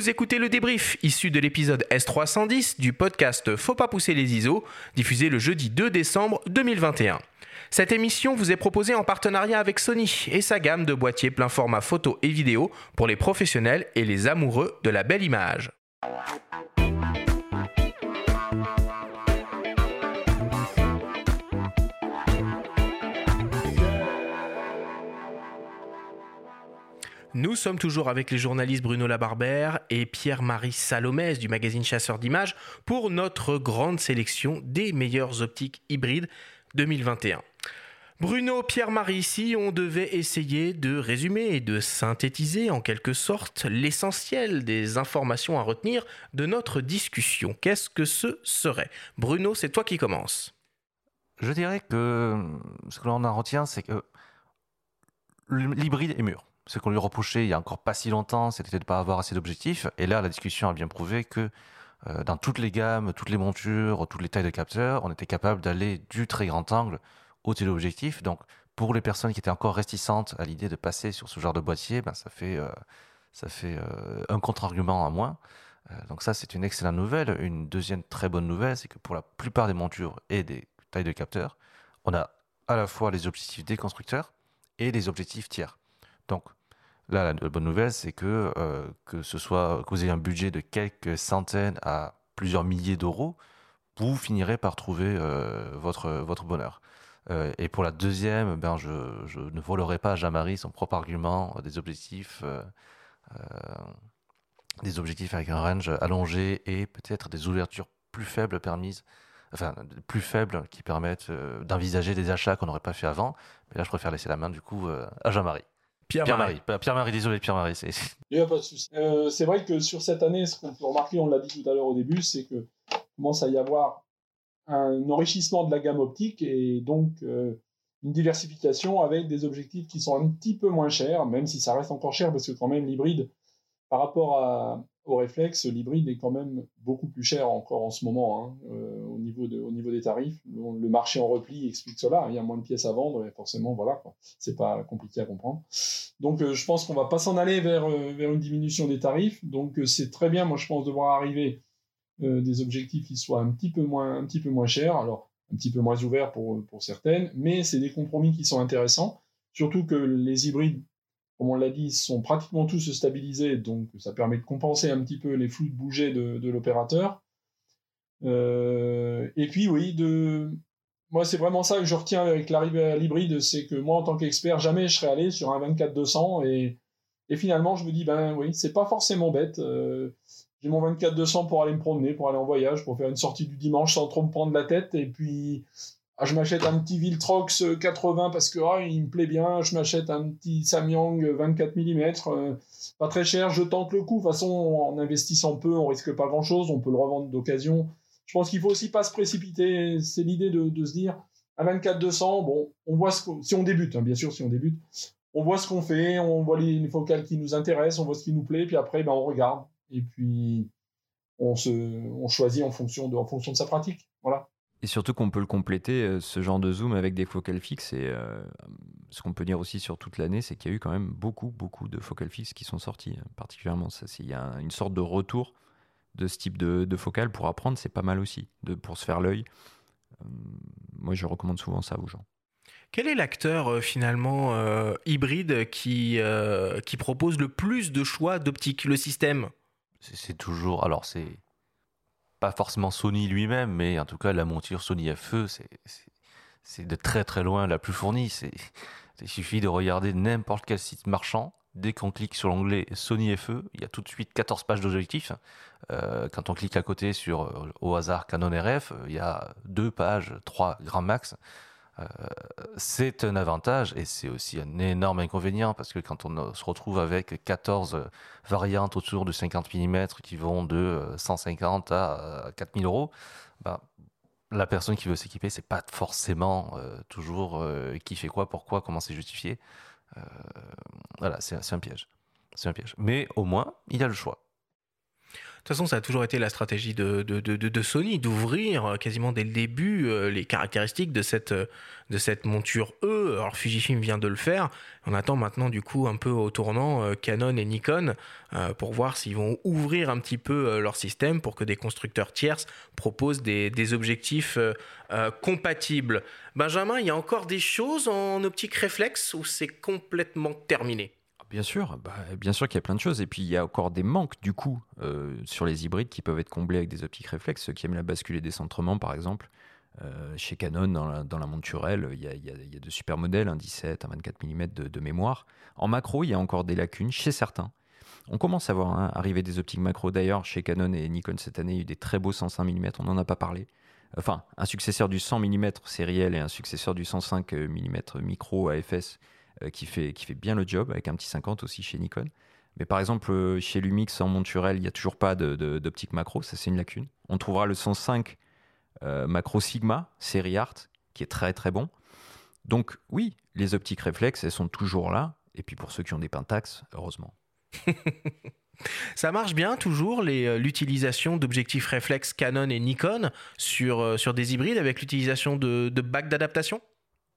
Vous écoutez le débrief issu de l'épisode S310 du podcast Faut pas pousser les ISO, diffusé le jeudi 2 décembre 2021. Cette émission vous est proposée en partenariat avec Sony et sa gamme de boîtiers plein format photo et vidéo pour les professionnels et les amoureux de la belle image. Nous sommes toujours avec les journalistes Bruno Labarbère et Pierre-Marie Salomès du magazine Chasseur d'images pour notre grande sélection des meilleures optiques hybrides 2021. Bruno, Pierre-Marie, si on devait essayer de résumer et de synthétiser en quelque sorte l'essentiel des informations à retenir de notre discussion, qu'est-ce que ce serait? Bruno, c'est toi qui commences. Je dirais que ce que l'on en retient, c'est que l'hybride est mûr ce qu'on lui reprochait il y a encore pas si longtemps, c'était de ne pas avoir assez d'objectifs. Et là, la discussion a bien prouvé que euh, dans toutes les gammes, toutes les montures, toutes les tailles de capteurs, on était capable d'aller du très grand angle au téléobjectif. Donc, pour les personnes qui étaient encore réticentes à l'idée de passer sur ce genre de boîtier, ben, ça fait, euh, ça fait euh, un contre-argument à moins. donc ça, c'est une excellente nouvelle. Une deuxième très bonne nouvelle, c'est que pour la plupart des montures et des tailles de capteurs, on a à la fois les objectifs des constructeurs et les objectifs tiers. Donc, Là, la bonne nouvelle, c'est que euh, que ce soit que vous un budget de quelques centaines à plusieurs milliers d'euros, vous finirez par trouver euh, votre bonheur. Euh, et pour la deuxième, ben je, ne volerai pas à Jean-Marie son propre argument des objectifs, des objectifs avec un range allongé et peut-être des ouvertures plus faibles permises, enfin plus faibles qui permettent d'envisager des achats qu'on n'aurait pas fait avant. Mais là, je préfère laisser la main du coup à Jean-Marie. Pierre-Marie. Pierre-Marie, désolé, Pierre-Marie. Il n'y a pas de souci. Euh, c'est vrai que sur cette année, ce qu'on peut remarquer, on l'a dit tout à l'heure au début, c'est que commence à y avoir un enrichissement de la gamme optique et donc euh, une diversification avec des objectifs qui sont un petit peu moins chers, même si ça reste encore cher parce que quand même l'hybride, par rapport au réflexe, l'hybride est quand même beaucoup plus cher encore en ce moment hein, euh, au, niveau de, au niveau des tarifs. Le, marché en repli explique cela. Il y a moins de pièces à vendre et forcément, voilà, c'est pas compliqué à comprendre. Donc, euh, je pense qu'on va pas s'en aller vers, euh, une diminution des tarifs. Donc, c'est très bien, moi, je pense, de voir arriver des objectifs qui soient un petit peu moins, chers. Alors, un petit peu moins ouverts pour certaines, mais c'est des compromis qui sont intéressants. Surtout que les hybrides comme on l'a dit, sont pratiquement tous stabilisés, donc ça permet de compenser un petit peu les flux de bouger de, l'opérateur. Euh, et puis oui, de... moi c'est vraiment ça que je retiens avec l'arrivée à l'hybride, c'est que moi en tant qu'expert, jamais je serais allé sur un 24-200 et, et finalement je me dis, ben oui, c'est pas forcément bête. Euh, j'ai mon 24-200 pour aller me promener, pour aller en voyage, pour faire une sortie du dimanche sans trop me prendre la tête. Et puis, ah, je m'achète un petit Viltrox 80 parce que ah, il me plaît bien. Je m'achète un petit Samyang 24 mm, pas très cher. Je tente le coup. De toute façon, en investissant peu, on risque pas grand chose. On peut le revendre d'occasion. Je pense qu'il faut aussi pas se précipiter. C'est l'idée de, se dire à 24 200, bon, on voit ce si on débute, hein, bien sûr, si on débute, on voit ce qu'on fait, on voit les, focales qui nous intéressent, on voit ce qui nous plaît, puis après, ben, on regarde et puis on choisit en fonction de sa pratique. Et surtout qu'on peut le compléter, euh, ce genre de zoom, avec des focales fixes. Et euh, ce qu'on peut dire aussi sur toute l'année, c'est qu'il y a eu quand même beaucoup, beaucoup de focales fixes qui sont sorties. Hein, particulièrement, ça, il y a une sorte de retour de ce type de, de focale pour apprendre, c'est pas mal aussi, de, pour se faire l'œil. Euh, moi, je recommande souvent ça aux gens. Quel est l'acteur finalement hybride qui, qui propose le plus de choix d'optique, le système? C'est toujours. Alors, c'est pas forcément Sony lui-même, mais en tout cas la monture Sony FE, c'est de très très loin la plus fournie. Il suffit de regarder n'importe quel site marchand. Dès qu'on clique sur l'onglet Sony FE, il y a tout de suite 14 pages d'objectifs. Euh, quand on clique à côté sur euh, au hasard Canon RF, il y a deux pages, trois grands max. Euh, c'est un avantage et c'est aussi un énorme inconvénient parce que quand on se retrouve avec 14 variantes autour de 50 mm qui vont de 150 à 4000 euros, ben, la personne qui veut s'équiper, c'est pas forcément euh, toujours euh, qui fait quoi, pourquoi, comment c'est justifié. voilà, c'est un piège. C'est un piège. Mais au moins, il a le choix. De toute façon, ça a toujours été la stratégie de, de, de, Sony d'ouvrir euh, quasiment dès le début euh, les caractéristiques de cette, euh, de cette monture E. Alors Fujifilm vient de le faire. On attend maintenant du coup un peu au tournant Canon et Nikon pour voir s'ils vont ouvrir un petit peu leur système pour que des constructeurs tierces proposent des, des objectifs compatibles. Benjamin, il y a encore des choses en optique réflexe ou c'est complètement terminé? Bien sûr, bah, bien sûr qu'il y a plein de choses. Et puis il y a encore des manques du coup euh, sur les hybrides qui peuvent être comblés avec des optiques réflexes. Ceux qui aiment la bascule et décentrement par exemple. Euh, chez Canon, dans la, monturelle, il y, a, de super modèles, un 17, un 24 mm de, mémoire. En macro, il y a encore des lacunes chez certains. On commence à voir hein, arriver des optiques macro. D'ailleurs, chez Canon et Nikon cette année, il y a eu des très beaux 105 mm, on n'en a pas parlé. Enfin, un successeur du 100 mm sériel et un successeur du 105 mm micro AFS qui, fait, qui fait bien le job, avec un petit 50 aussi chez Nikon. Mais par exemple, euh, chez Lumix en monturel, il n'y a toujours pas d'optique macro, ça c'est une lacune. On trouvera le 105 euh, macro Sigma, série Art, qui est très très bon. Donc oui, les optiques réflexes, elles sont toujours là. Et puis pour ceux qui ont des pentax, heureusement. Ça marche bien toujours l'utilisation d'objectifs réflexes Canon et Nikon sur, sur des hybrides avec l'utilisation de, de bacs d'adaptation?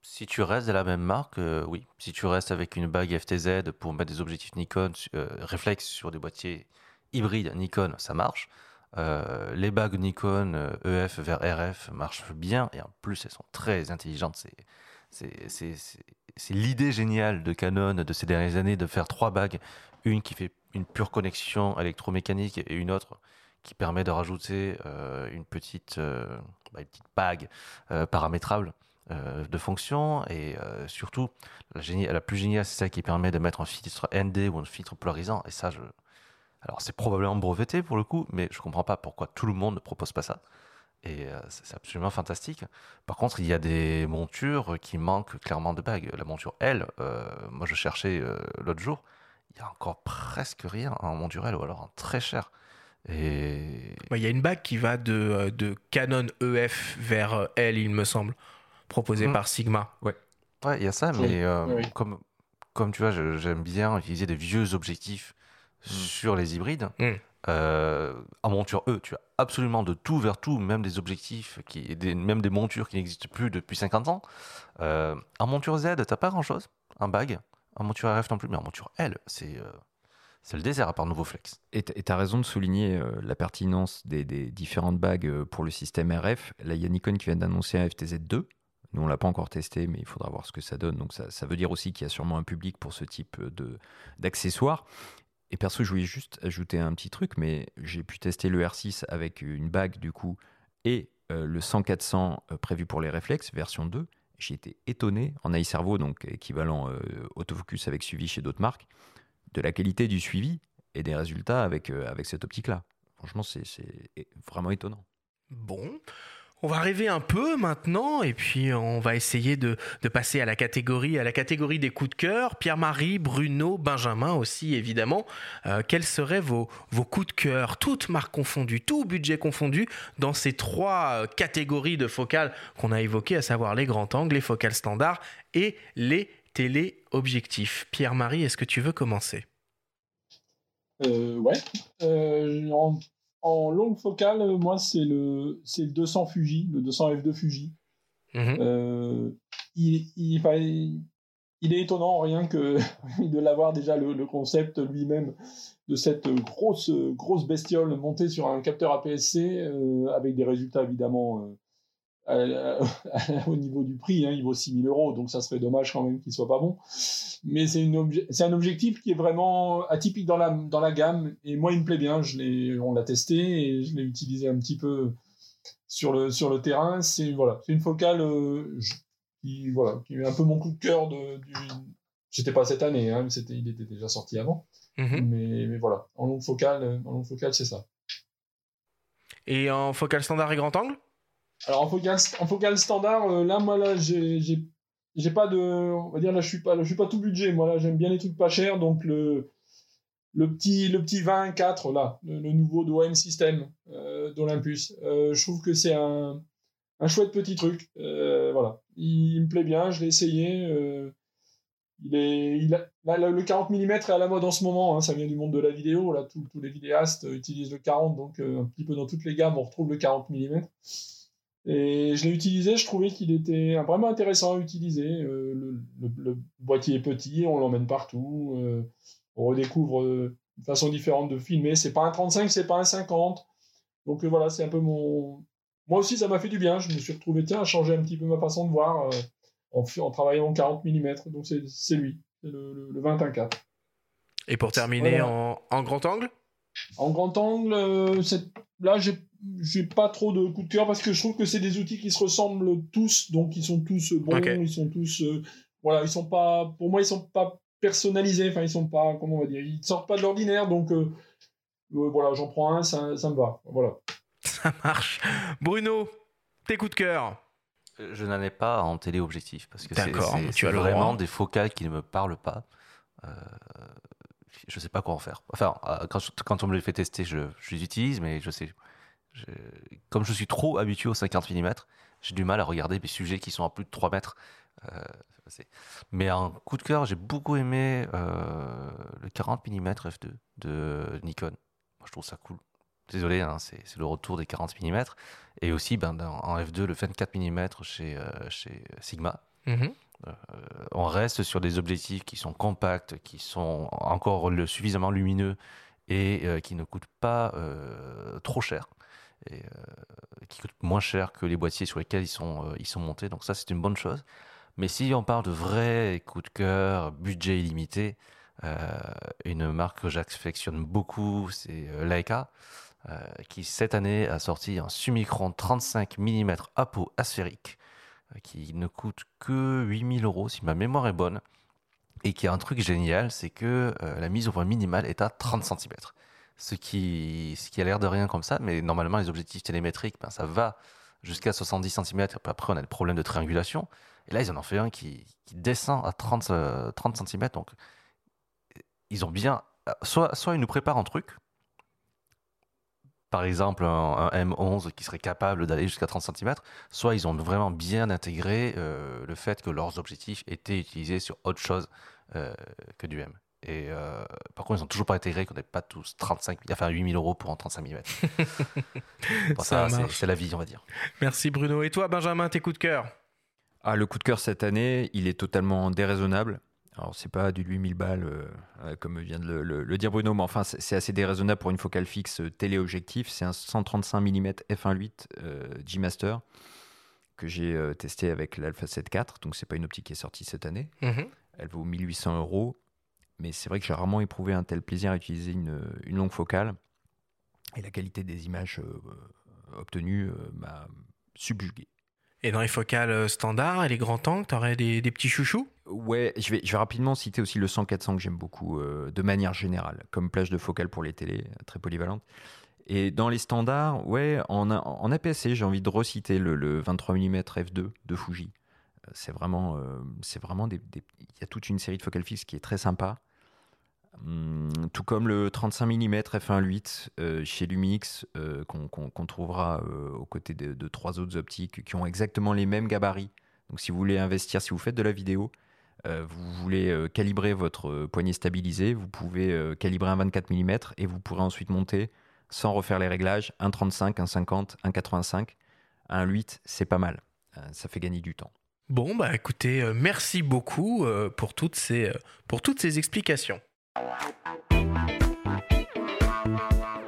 Si tu restes de la même marque, euh, oui. Si tu restes avec une bague FTZ pour mettre des objectifs Nikon euh, sur des boîtiers hybrides Nikon, ça marche. Euh, les bagues Nikon EF e vers RF marchent bien et en plus elles sont très intelligentes. C'est l'idée géniale de Canon de ces dernières années de faire trois bagues, une qui fait une pure connexion électromécanique et une autre qui permet de rajouter une petite, bah, une petite bague paramétrable. Euh, de fonction et euh, surtout la, plus géniale c'est ça qui permet de mettre un filtre ND ou un filtre polarisant. Et ça je alors c'est probablement breveté pour le coup mais je comprends pas pourquoi tout le monde ne propose pas ça. Et euh, c'est absolument fantastique. Par contre il y a des montures qui manquent clairement de bagues. La monture L moi je cherchais l'autre jour. Il y a encore presque rien en monture L ou alors en très cher. Et il y a une bague qui va de, de Canon EF vers L il me semble proposé mm. par Sigma. Ouais. Ouais, il y a ça, mais euh, comme, comme tu vois, j'aime bien utiliser des vieux objectifs mm. sur les hybrides. Mm. Euh, en monture E, tu as absolument de tout vers tout, même des objectifs, qui, des, même des montures qui n'existent plus depuis 50 ans. Euh, en monture Z, tu n'as pas grand-chose, un bag. En monture RF non plus, mais en monture L, c'est c'est le désert à part nouveau flex. Et tu as raison de souligner la pertinence des, des, différentes bagues pour le système RF. Là, il y a Nikon qui vient d'annoncer un FTZ2, nous, on l'a pas encore testé, mais il faudra voir ce que ça donne. Donc, ça, veut dire aussi qu'il y a sûrement un public pour ce type de, d'accessoires. Et perso, je voulais juste ajouter un petit truc, mais j'ai pu tester le R6 avec une bague, du coup, et euh, le 100-400 euh, prévu pour les réflexes, version 2. J'ai été étonné, en iServo, donc équivalent euh, autofocus avec suivi chez d'autres marques, de la qualité du suivi et des résultats avec, avec cette optique-là. Franchement, c'est vraiment étonnant. Bon, on va rêver un peu maintenant et puis on va essayer de, passer à la catégorie à la catégorie des coups de cœur. Pierre-Marie, Bruno, Benjamin aussi évidemment. Euh, quels seraient vos, coups de cœur, toutes marques confondues, tout budget confondu, dans ces trois euh, catégories de focales qu'on a évoquées, à savoir les grands angles, les focales standards et les téléobjectifs. Pierre-Marie, est-ce que tu veux commencer? Euh, Ouais. Euh, longue focale, euh, moi, c'est le, c'est le 200 Fuji, le 200 F2 Fuji. Mhm. Euh, il, il, il, est étonnant, rien que de l'avoir déjà le, concept lui-même de cette grosse, grosse bestiole montée sur un capteur APS-C, euh, avec des résultats évidemment au niveau du prix, hein, il vaut 6000 euros, donc ça serait dommage quand même qu'il soit pas bon. Mais c'est un objectif qui est vraiment atypique dans la, dans la gamme, et moi il me plaît bien, je on l'a testé et je l'ai utilisé un petit peu sur le, sur le terrain. C'est voilà, une focale euh, qui, voilà, qui est un peu mon coup de cœur de, du... C'était pas cette année, hein, c'était, il était déjà sorti avant. Mais, mais, voilà, en longue focale, en longue focale c'est ça. Et en focale standard et grand angle? Alors en focal, en standard, euh, là moi là j'ai j'ai pas de on va dire là je suis pas je suis pas tout budget. Moi là j'aime bien les trucs pas chers. Donc le le petit le petit 24 là le, nouveau d'OM System euh, d'Olympus euh, je trouve que c'est un un chouette petit truc. Voilà. Il, me plaît bien. Je l'ai essayé il est il le, 40 mm est à la mode en ce moment, hein, ça vient du monde de la vidéo. Là, tous les vidéastes utilisent le 40, donc un petit peu dans toutes les gammes, on retrouve le 40 mm. Et je l'ai utilisé, je trouvais qu'il était vraiment intéressant à utiliser. Euh, le, boîtier est petit, on l'emmène partout. Euh, on redécouvre une façon différente de filmer. C'est pas un 35, c'est pas un 50. Donc voilà, c'est un peu mon. Moi aussi, ça m'a fait du bien. Je me suis retrouvé, tiens, à changer un petit peu ma façon de voir en, en travaillant en 40 mm. Donc c'est lui le, le, 21-4. Et pour terminer, en, grand angle? En grand angle, euh, là, j'ai pas trop de coup de cœur parce que je trouve que c'est des outils qui se ressemblent tous, donc ils sont tous bons, ils sont tous. Euh, voilà, ils sont pas. Pour moi, ils sont pas personnalisés, enfin, ils sont pas. Comment on va dire Ils sortent pas de l'ordinaire, donc euh, voilà, j'en prends un, ça, ça me va. Voilà. Ça marche. Bruno, tes coups de cœur je n'en ai pas en téléobjectif parce que c'est vraiment des focales qui ne me parlent pas. Je sais pas quoi en faire. Enfin, euh, quand, on me les fait tester, je, les utilise, mais je sais. comme je suis trop habitué aux 50 mm, j'ai du mal à regarder des sujets qui sont à plus de 3 mètres. Euh, mais en coup de cœur, j'ai beaucoup aimé euh, le 40 mm f2 de Nikon. Moi, je trouve ça cool. Désolé, hein, c'est le retour des 40 mm. Et aussi, ben, en F2, le 24 mm chez, chez Sigma. Mhm. Euh, on reste sur des objectifs qui sont compacts, qui sont encore suffisamment lumineux et euh, qui ne coûtent pas trop cher. Et qui coûtent moins cher que les boîtiers sur lesquels ils sont, montés. Donc ça, c'est une bonne chose. Mais si on parle de vrai coup de cœur, budget illimité, une marque que j'affectionne beaucoup, c'est Leica. Euh, qui cette année a sorti un Summicron 35 mm Apo asphérique, euh, qui ne coûte que 8000 euros si ma mémoire est bonne, et qui a un truc génial, c'est que euh, la mise au point minimale est à 30 cm. Ce qui, ce qui a l'air de rien comme ça, mais normalement les objectifs télémétriques, ben, ça va jusqu'à 70 cm, après on a des problèmes de triangulation, et là ils en ont fait un qui, descend à 30, 30 cm, donc ils ont bien... Soit, soit ils nous préparent un truc, par exemple un, M11 qui serait capable d'aller jusqu'à 30 cm, soit ils ont vraiment bien intégré euh, le fait que leurs objectifs étaient utilisés sur autre chose euh, que du M. Et euh, par contre, ils n'ont toujours pas intégré qu'on n'ait pas tous 35 enfin 8000 euros pour un 35 mm. ça, c'est la vie, on va dire. Merci Bruno. Et toi, Benjamin, tes coups de cœur? Ah, Le coup de cœur cette année, il est totalement déraisonnable. Alors, c'est pas du 8000 balles, euh, euh, comme vient de le, dire Bruno, mais enfin, c'est assez déraisonnable pour une focale fixe euh, téléobjectif. C'est un 135 mm f1.8 G-Master que j'ai testé avec l'Alpha 7 IV. Donc, c'est pas une optique qui est sortie cette année. Mhm. Elle vaut 1800 euros. Mais c'est vrai que j'ai rarement éprouvé un tel plaisir à utiliser une, une longue focale. Et la qualité des images obtenues m'a subjugué. Et dans les focales standards et les grands angles, tu aurais des, petits chouchous? Ouais, je vais, rapidement citer aussi le 100-400 que j'aime beaucoup, euh, de manière générale, comme plage de focale pour les télés, très polyvalente. Et dans les standards, ouais, en, en APS-C, j'ai envie de reciter le, 23 mm f2 de Fuji. Euh, c'est vraiment, euh, c'est vraiment des, il y a toute une série de focales fixes qui est très sympa. Hum, tout comme le 35 mm f1.8 chez Lumix, qu'on trouvera aux côtés de, de, trois autres optiques qui ont exactement les mêmes gabarits. Donc si vous voulez investir, si vous faites de la vidéo, euh, vous voulez euh, calibrer votre euh, poignet stabilisé, vous pouvez calibrer un 24 mm et vous pourrez ensuite monter sans refaire les réglages un 35, un 50, un 85, un 8, c'est pas mal. ça fait gagner du temps. Bon, bah écoutez, merci beaucoup pour, toutes ces, pour toutes ces explications. Thank you.